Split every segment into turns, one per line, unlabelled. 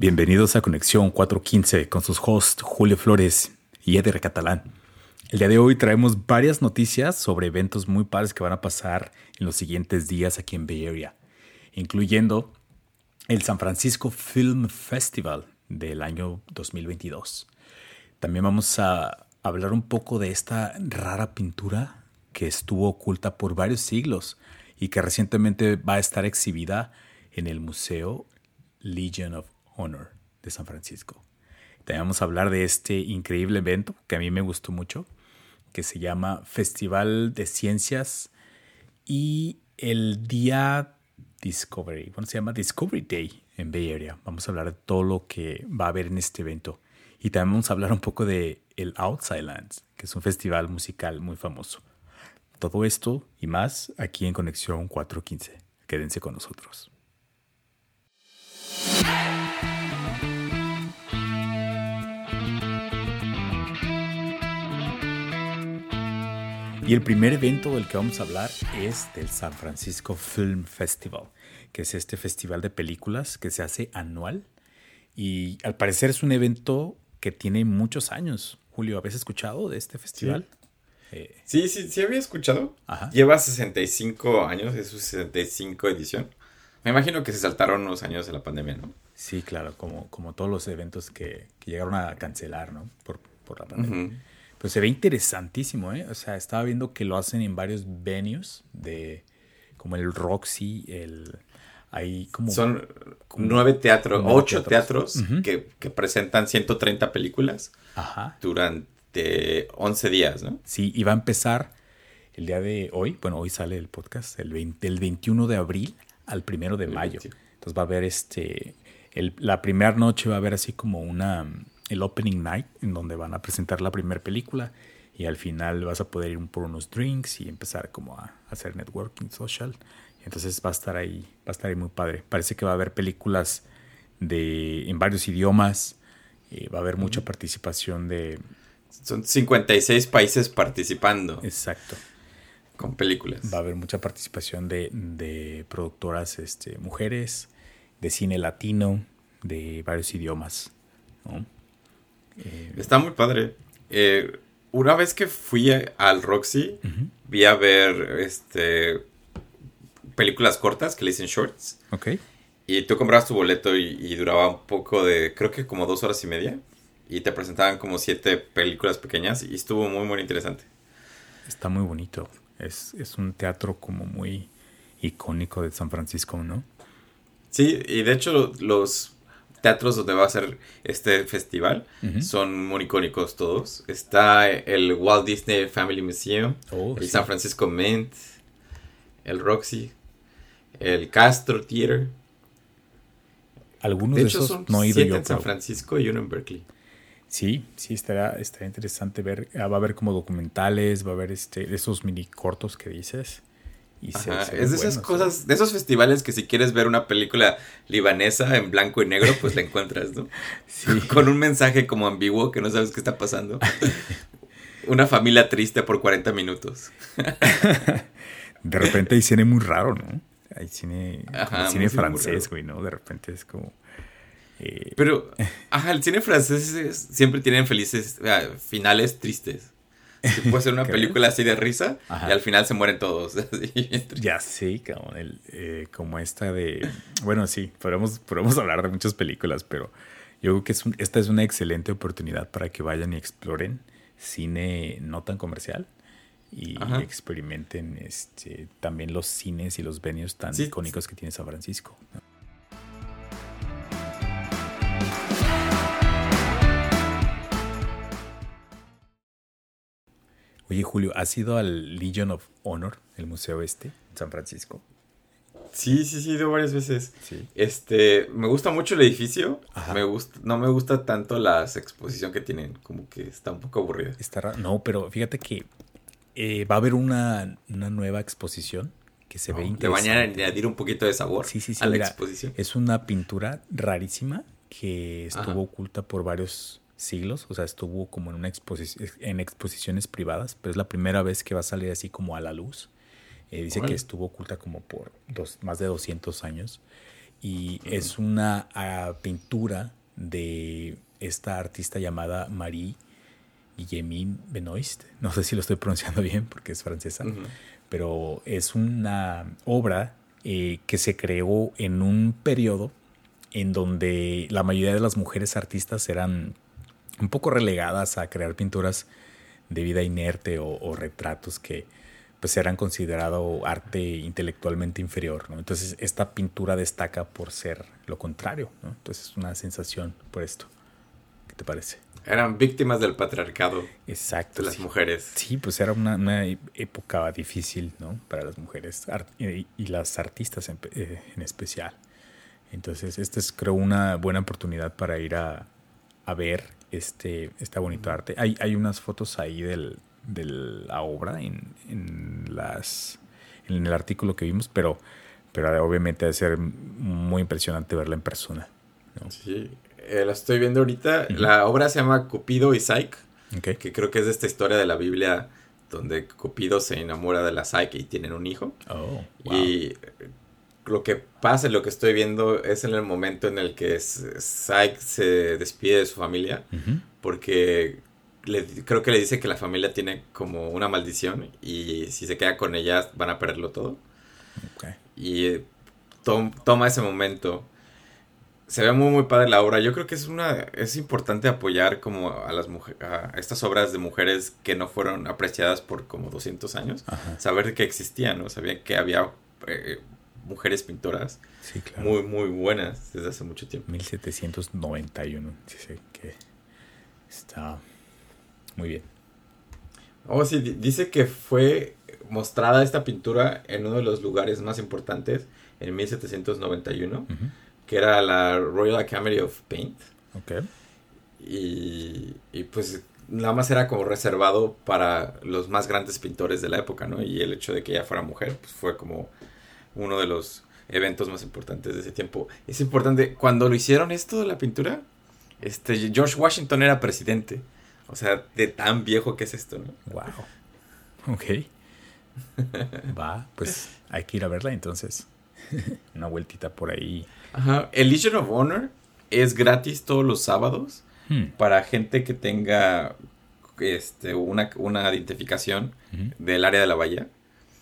Bienvenidos a Conexión 415 con sus hosts Julio Flores y Eder Catalán. El día de hoy traemos varias noticias sobre eventos muy padres que van a pasar en los siguientes días aquí en Bay Area, incluyendo el San Francisco Film Festival del año 2022. También vamos a hablar un poco de esta rara pintura que estuvo oculta por varios siglos y que recientemente va a estar exhibida en el Museo Legion of Honor de San Francisco. También vamos a hablar de este increíble evento que a mí me gustó mucho, que se llama Festival de Ciencias y el día Discovery. Bueno, se llama Discovery Day en Bay Area. Vamos a hablar de todo lo que va a haber en este evento. Y también vamos a hablar un poco de el Outside Lands, que es un festival musical muy famoso. Todo esto y más aquí en Conexión 415. Quédense con nosotros. Y el primer evento del que vamos a hablar es del San Francisco Film Festival, que es este festival de películas que se hace anual. Y al parecer es un evento que tiene muchos años. Julio, ¿habías escuchado de este festival?
Sí, sí, sí, sí, había escuchado. Lleva 65 años, es su 65 edición. Me imagino que se saltaron unos años de la pandemia, ¿no?
Sí, claro, como, como todos los eventos que, que llegaron a cancelar, ¿no? Por, por la pandemia. Pues se ve interesantísimo, ¿eh? O sea, estaba viendo que lo hacen en varios venues de como el Roxy, el hay como
son nueve teatros, ocho teatros, que, que, presentan 130 películas durante 11 días, ¿no?
Sí, y va a empezar el día de hoy, bueno, hoy sale el podcast, el del 21 de abril al primero de mayo. Entonces va a haber este, el, la primera noche va a haber así como una el opening night, en donde van a presentar la primera película y al final vas a poder ir por unos drinks y empezar como a, hacer networking social. Entonces va a estar ahí, va a estar ahí muy padre. Parece que va a haber películas de, en varios idiomas, eh, va a haber mucha participación de...
Son 56 países participando.
Exacto.
Con películas.
Va a haber mucha participación de, de productoras este, mujeres, de cine latino, de varios idiomas. ¿no?
Eh, Está muy padre. Eh, una vez que fui al Roxy, vi a ver este películas cortas que le dicen shorts.
Ok.
Y tú comprabas tu boleto y, duraba un poco de, creo que como dos horas y media. Y te presentaban como siete películas pequeñas y estuvo muy, muy interesante.
Está muy bonito. Es, es un teatro como muy icónico de San Francisco, ¿no?
Sí, y de hecho los teatros donde va a ser este festival. Son muy icónicos todos. Está el Walt Disney Family Museum, oh, el San Francisco Mint, el Roxy, el Castro Theater.
Algunos de, esos son no he ido yo,
en San Francisco y uno en Berkeley.
Sí, sí, estará, estará interesante ver. Ah, va a haber como documentales, va a haber este, esos mini cortos que dices
es de esas cosas, de esos festivales que si quieres ver una película libanesa en blanco y negro, pues la encuentras, ¿no? Sí. Con un mensaje como ambiguo que no sabes qué está pasando. una familia triste por 40 minutos.
de repente hay cine muy raro, ¿no? Hay cine, cine francés, güey, ¿no? De repente es como...
Eh, Pero, ajá, el cine francés siempre tienen felices, finales tristes. Puede ser una película así de risa y al final se mueren todos.
ya sí, como, el, eh, como esta de... Bueno, sí, podemos, podemos hablar de muchas películas, pero yo creo que es esta es una excelente oportunidad para que vayan y exploren cine no tan comercial y experimenten este, también los cines y los venues tan icónicos que tiene San Francisco. Oye, Julio, ¿has ido al Legion of Honor, el museo este, en San Francisco?
Sí, sí, sí, he ido varias veces. Sí. Este, me gusta mucho el edificio. Me gusta, no me gusta tanto la exposición que tienen, como que está un poco aburrida.
Está raro. No, pero fíjate que eh, va a haber una, nueva exposición que se ve interesante.
Le van a añadir un poquito de sabor sí, sí, sí, a la exposición.
Es una pintura rarísima que estuvo oculta por varios siglos, o sea, estuvo como en, una exposición, en exposiciones privadas, pero es la primera vez que va a salir así como a la luz. Eh, dice que estuvo oculta como por dos, más de 200 años y es una ah, pintura de esta artista llamada Marie Guillemin Benoist. No sé si lo estoy pronunciando bien porque es francesa, pero es una obra eh, que se creó en un periodo en donde la mayoría de las mujeres artistas eran un poco relegadas a crear pinturas de vida inerte o, retratos que pues eran considerado arte intelectualmente inferior. Entonces esta pintura destaca por ser lo contrario. Entonces es una sensación por esto. ¿Qué te parece?
Eran víctimas del patriarcado.
Exacto.
De las mujeres.
Sí, pues era una, época difícil, ¿no? Para las mujeres y, las artistas en, eh, en, especial. Entonces, esta es, creo, una buena oportunidad para ir a, a ver este, este bonito arte. Hay, hay unas fotos ahí del, de la obra en, en, las, en el artículo que vimos, pero, pero obviamente debe ser muy impresionante verla en persona.
Sí, eh, la estoy viendo ahorita. La obra se llama Cupido y Psyche, que creo que es de esta historia de la Biblia donde Cupido se enamora de la Psyche y tienen un hijo. Oh, Y lo que pasa, lo que estoy viendo es en el momento en el que Psyche se despide de su familia, porque creo que le dice que la familia tiene como una maldición y si se queda con ella van a perderlo todo. Y eh, toma ese momento se ve muy muy padre la obra. Yo creo que es una es importante apoyar como a las mujeres a estas obras de mujeres que no fueron apreciadas por como 200 años. Saber que existían, ¿no? Sabía que había eh, mujeres pintoras muy muy buenas desde hace mucho tiempo.
1791. Dice que está muy bien.
Oh, sí, dice que fue mostrada esta pintura en uno de los lugares más importantes en 1791 que era la Royal Academy of Paint. Ok. Y, y pues nada más era como reservado para los más grandes pintores de la época, ¿no? Y el hecho de que ella fuera mujer, pues fue como uno de los eventos más importantes de ese tiempo. Es importante, cuando lo hicieron esto de la pintura, este, George Washington era presidente. O sea, de tan viejo que es esto, ¿no?
Wow. Ok. Va, pues hay que ir a verla entonces. Una vueltita por ahí.
Ajá. El Legion of Honor es gratis todos los sábados hmm. para gente que tenga este, una, una identificación del área de la bahía,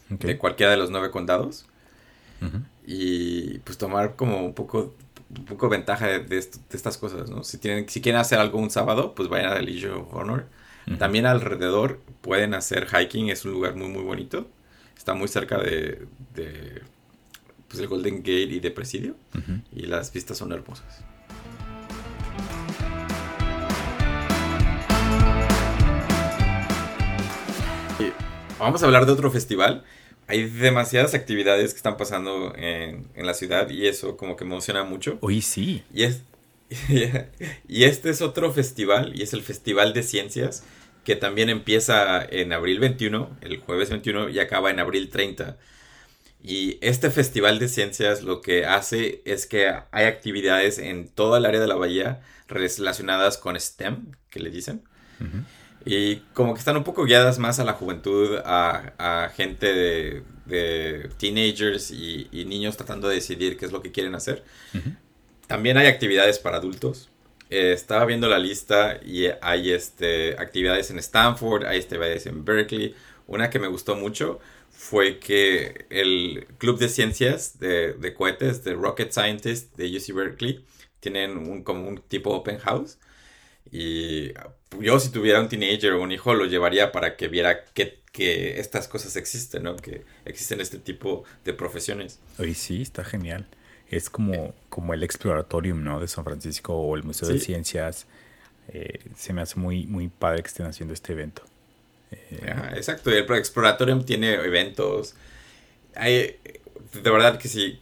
de cualquiera de los nueve condados. Y pues tomar como un poco, un poco ventaja de, estas cosas, ¿no? Si, tienen, si quieren hacer algo un sábado, pues vayan al Legion of Honor. También alrededor pueden hacer hiking, es un lugar muy muy bonito. Está muy cerca de pues, el Golden Gate y de Presidio. Y las vistas son hermosas. vamos a hablar de otro festival. Hay demasiadas actividades que están pasando en, la ciudad y eso como que emociona mucho.
Hoy sí.
Y, es, y este es otro festival y es el Festival de Ciencias que también empieza en abril 21, el jueves 21 y acaba en abril 30. Y este festival de ciencias lo que hace es que hay actividades en toda el área de la bahía relacionadas con STEM, que le dicen. Y como que están un poco guiadas más a la juventud, a, gente de, teenagers y, niños tratando de decidir qué es lo que quieren hacer. También hay actividades para adultos. Eh, estaba viendo la lista y hay este, actividades en Stanford, hay actividades en Berkeley. Una que me gustó mucho fue que el Club de Ciencias de, Cohetes, de Rocket Scientists de UC Berkeley, tienen un, como un tipo open house. Y yo si tuviera un teenager o un hijo lo llevaría para que viera que, que estas cosas existen, ¿no? Que existen este tipo de profesiones.
Oye, sí, está genial. Es como, como el Exploratorium, ¿no? De San Francisco o el Museo de Ciencias. Eh, se me hace muy, muy padre que estén haciendo este evento.
Eh, exacto, el Exploratorium tiene eventos. Hay, de verdad que sí,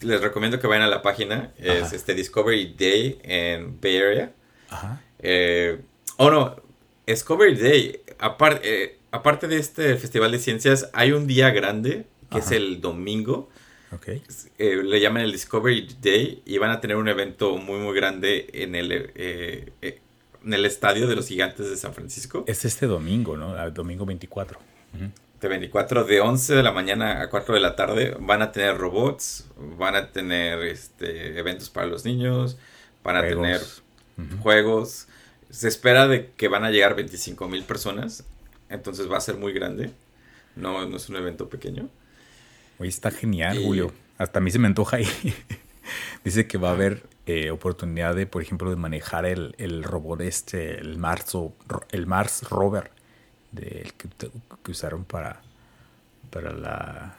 les recomiendo que vayan a la página. Es este Discovery Day en Bay Area. Ajá. Eh, oh no, Discovery Day, eh, aparte de este festival de ciencias, hay un día grande que es el domingo. Okay. le llaman el Discovery Day y van a tener un evento muy muy grande en el en el estadio de los gigantes de San Francisco.
Es este domingo, ¿no? El domingo 24.
T24 de 11 de la mañana a 4 de la tarde van a tener robots, van a tener este, eventos para los niños, van a tener juegos. Se espera de que van a llegar 25 mil personas, entonces va a ser muy grande. No, no es un evento pequeño.
Oye, está genial, Julio. Hasta a mí se me antoja ahí. Dice que va a haber eh, oportunidad de, por ejemplo, de manejar el, el robot este, el Mars, el Mars Rover, del que, usaron para, para, la,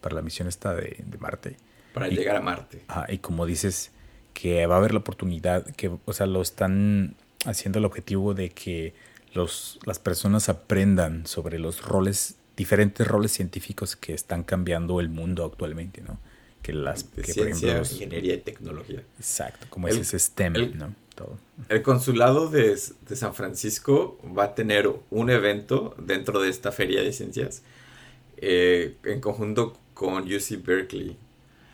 para la misión esta de, Marte.
Para llegar a Marte.
y como dices, que va a haber la oportunidad, que, o sea, lo están haciendo el objetivo de que los, las personas aprendan sobre los roles, diferentes roles científicos que están cambiando el mundo actualmente, ¿no?
Que las ciencia, ingeniería y tecnología.
Exacto, como es ese STEM, ¿no?
Todo. El consulado de, San Francisco va a tener un evento dentro de esta feria de ciencias eh, en conjunto con UC Berkeley.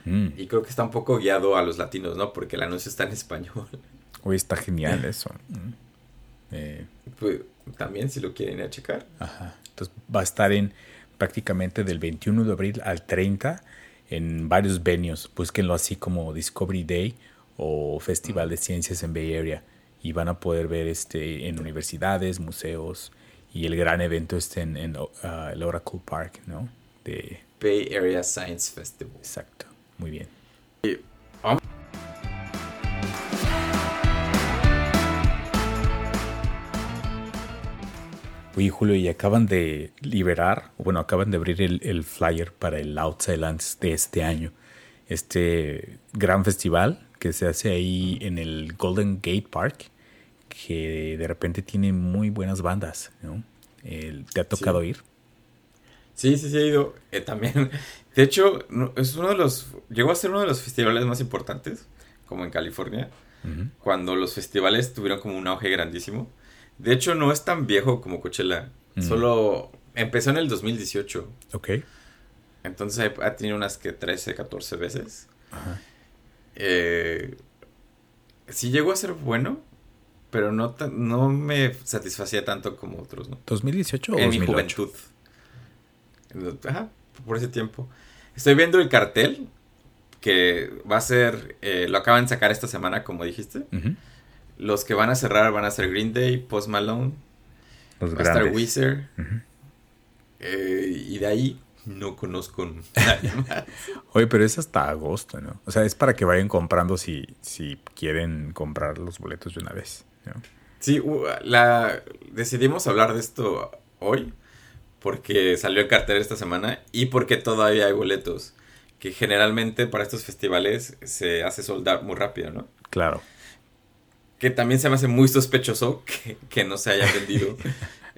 Mm. Y creo que está un poco guiado a los latinos, ¿no? Porque el anuncio está en español.
Uy, está genial eso. Mm.
Eh, pues, también si lo quieren ir a checar.
Ajá. Entonces va a estar en prácticamente del 21 de abril al 30 en varios venues. Búsquenlo así como Discovery Day o Festival de Ciencias en Bay Area. Y van a poder ver este en universidades, museos y el gran evento este en, uh, el Oracle Park, ¿no?
De Bay Area Science Festival.
Exacto. Muy bien. Oye, Julio, y acaban de liberar, bueno, acaban de abrir el, flyer para el Outside Lands de este año. Este gran festival que se hace ahí en el Golden Gate Park, que de repente tiene muy buenas bandas, ¿no? ¿Te ha tocado ir?
Sí, sí, sí, he ido. Eh, también, de hecho, es uno de los, llegó a ser uno de los festivales más importantes, como en California, cuando los festivales tuvieron como un auge grandísimo. De hecho, no es tan viejo como Coachella. Solo empezó en el 2018. Ok. Entonces ha tenido unas que 13, 14 veces. Ajá. Eh, sí llegó a ser bueno, pero no, no me satisfacía tanto como otros, ¿no?
¿2018 o
En mi juventud. Ajá, por ese tiempo. Estoy viendo el cartel que va a ser, eh, lo acaban de sacar esta semana, como dijiste. Los que van a cerrar van a ser Green Day, Post Malone, Los va a estar Weezer. Eh, y de ahí no conozco nadie más.
Oye, pero es hasta agosto, ¿no? O sea, es para que vayan comprando si, si quieren comprar los boletos de una vez. ¿no?
Sí, la, decidimos hablar de esto hoy porque salió el cartel esta semana y porque todavía hay boletos. Que generalmente para estos festivales se hace soldar muy rápido, ¿no?
Claro
que también se me hace muy sospechoso que, no se haya vendido.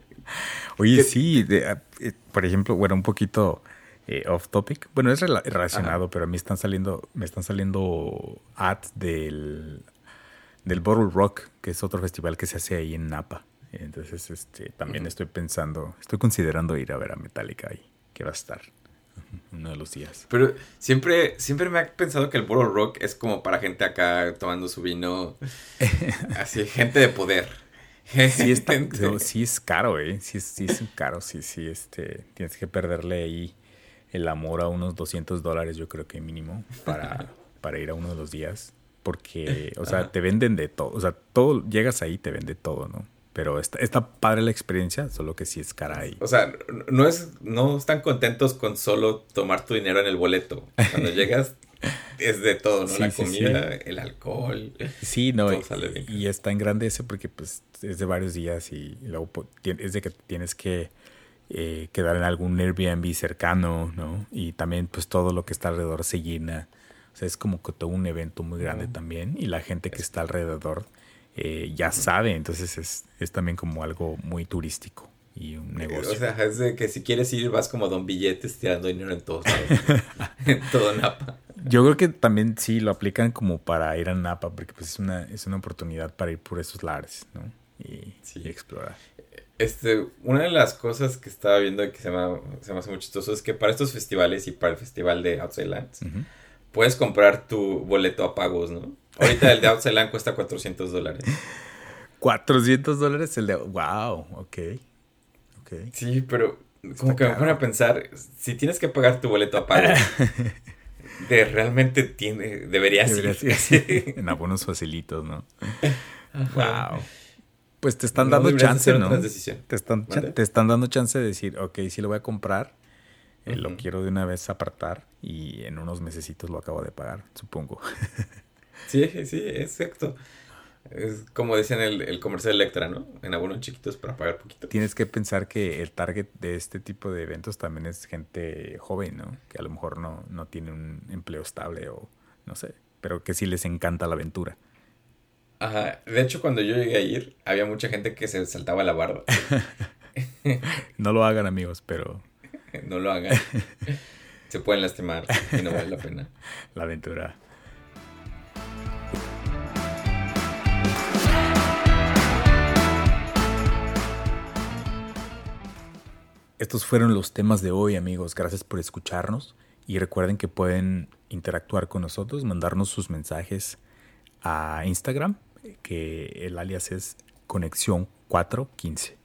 Oye, sí, ah, eh, por ejemplo, bueno, un poquito eh, off topic. Bueno, es relacionado, pero a mí están saliendo, me están saliendo ads del, del Bottle Rock, que es otro festival que se hace ahí en Napa. Entonces, este, también estoy pensando, estoy considerando ir a ver a Metallica ahí, que va a estar uno de los días.
Pero siempre, siempre me ha pensado que el Bottle Rock es como para gente acá tomando su vino. así, gente de poder.
Sí, sí es caro, ¿eh? Sí, sí es caro, sí, sí, este, tienes que perderle ahí el amor a unos 200 dólares, yo creo que mínimo, para, para ir a uno de los días. Porque, o sea, te venden de todo, o sea, todo, llegas ahí, te vende todo, ¿no? Pero está, está padre la experiencia, solo que sí es cara ahí.
O sea, no, es, no están contentos con solo tomar tu dinero en el boleto. Cuando llegas es de todo, ¿no? la comida, el alcohol.
Sí, no, y, está en grande ese porque pues es de varios días y, luego es de que tienes que eh, quedar en algún Airbnb cercano, ¿no? Y también pues todo lo que está alrededor se llena. O sea, es como que todo un evento muy grande también y la gente que está alrededor eh, ya sabe, entonces es, es, también como algo muy turístico y un negocio.
O sea, es de que si quieres ir vas como don billetes tirando dinero en todos lados, en todo Napa.
Yo creo que también sí lo aplican como para ir a Napa, porque pues es una, es una oportunidad para ir por esos lares, ¿no? Y, explorar.
Este, una de las cosas que estaba viendo que se me, se me hace muy chistoso es que para estos festivales y para el festival de Outside Lands, puedes comprar tu boleto a pagos, ¿no? Ahorita el de Outside cuesta 400 dólares.
400 dólares el de... ¡Wow! Ok.
Sí, pero como que me pone a pensar, si tienes que pagar tu boleto a pago, de realmente tiene, deberías,
ir. en abonos facilitos, ¿no? Wow. Pues te están dando chance, ¿no? Te están, te están dando chance de decir, ok, sí lo voy a comprar, eh, lo quiero de una vez apartar y en unos mesecitos lo acabo de pagar, supongo.
sí, sí, exacto. Es como decían el, el comercial Electra, ¿no? En abonos chiquitos para pagar poquito.
Tienes que pensar que el target de este tipo de eventos también es gente joven, ¿no? Que a lo mejor no, no tiene un empleo estable o no sé, pero que sí les encanta la aventura.
Ajá, de hecho cuando yo llegué a ir, había mucha gente que se saltaba la barda.
no lo hagan amigos, pero...
no lo hagan. Se pueden lastimar y no vale la pena.
La aventura. Estos fueron los temas de hoy, amigos. Gracias por escucharnos y recuerden que pueden interactuar con nosotros, mandarnos sus mensajes a Instagram que el alias es Conexión 415.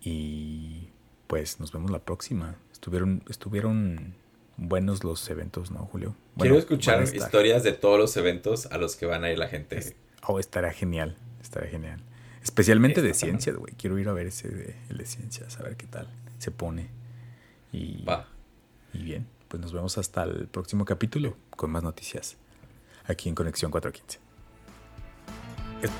Y pues nos vemos la próxima. Estuvieron, estuvieron buenos los eventos, ¿no, Julio?
Quiero escuchar historias de todos los eventos a los que van a ir la gente.
oh, estará genial, estará genial. Especialmente de ciencias, güey. Quiero ir a ver ese de, el de ciencias, a ver qué tal se pone. Y, Va. y bien, pues nos vemos hasta el próximo capítulo con más noticias aquí en Conexión 415. It,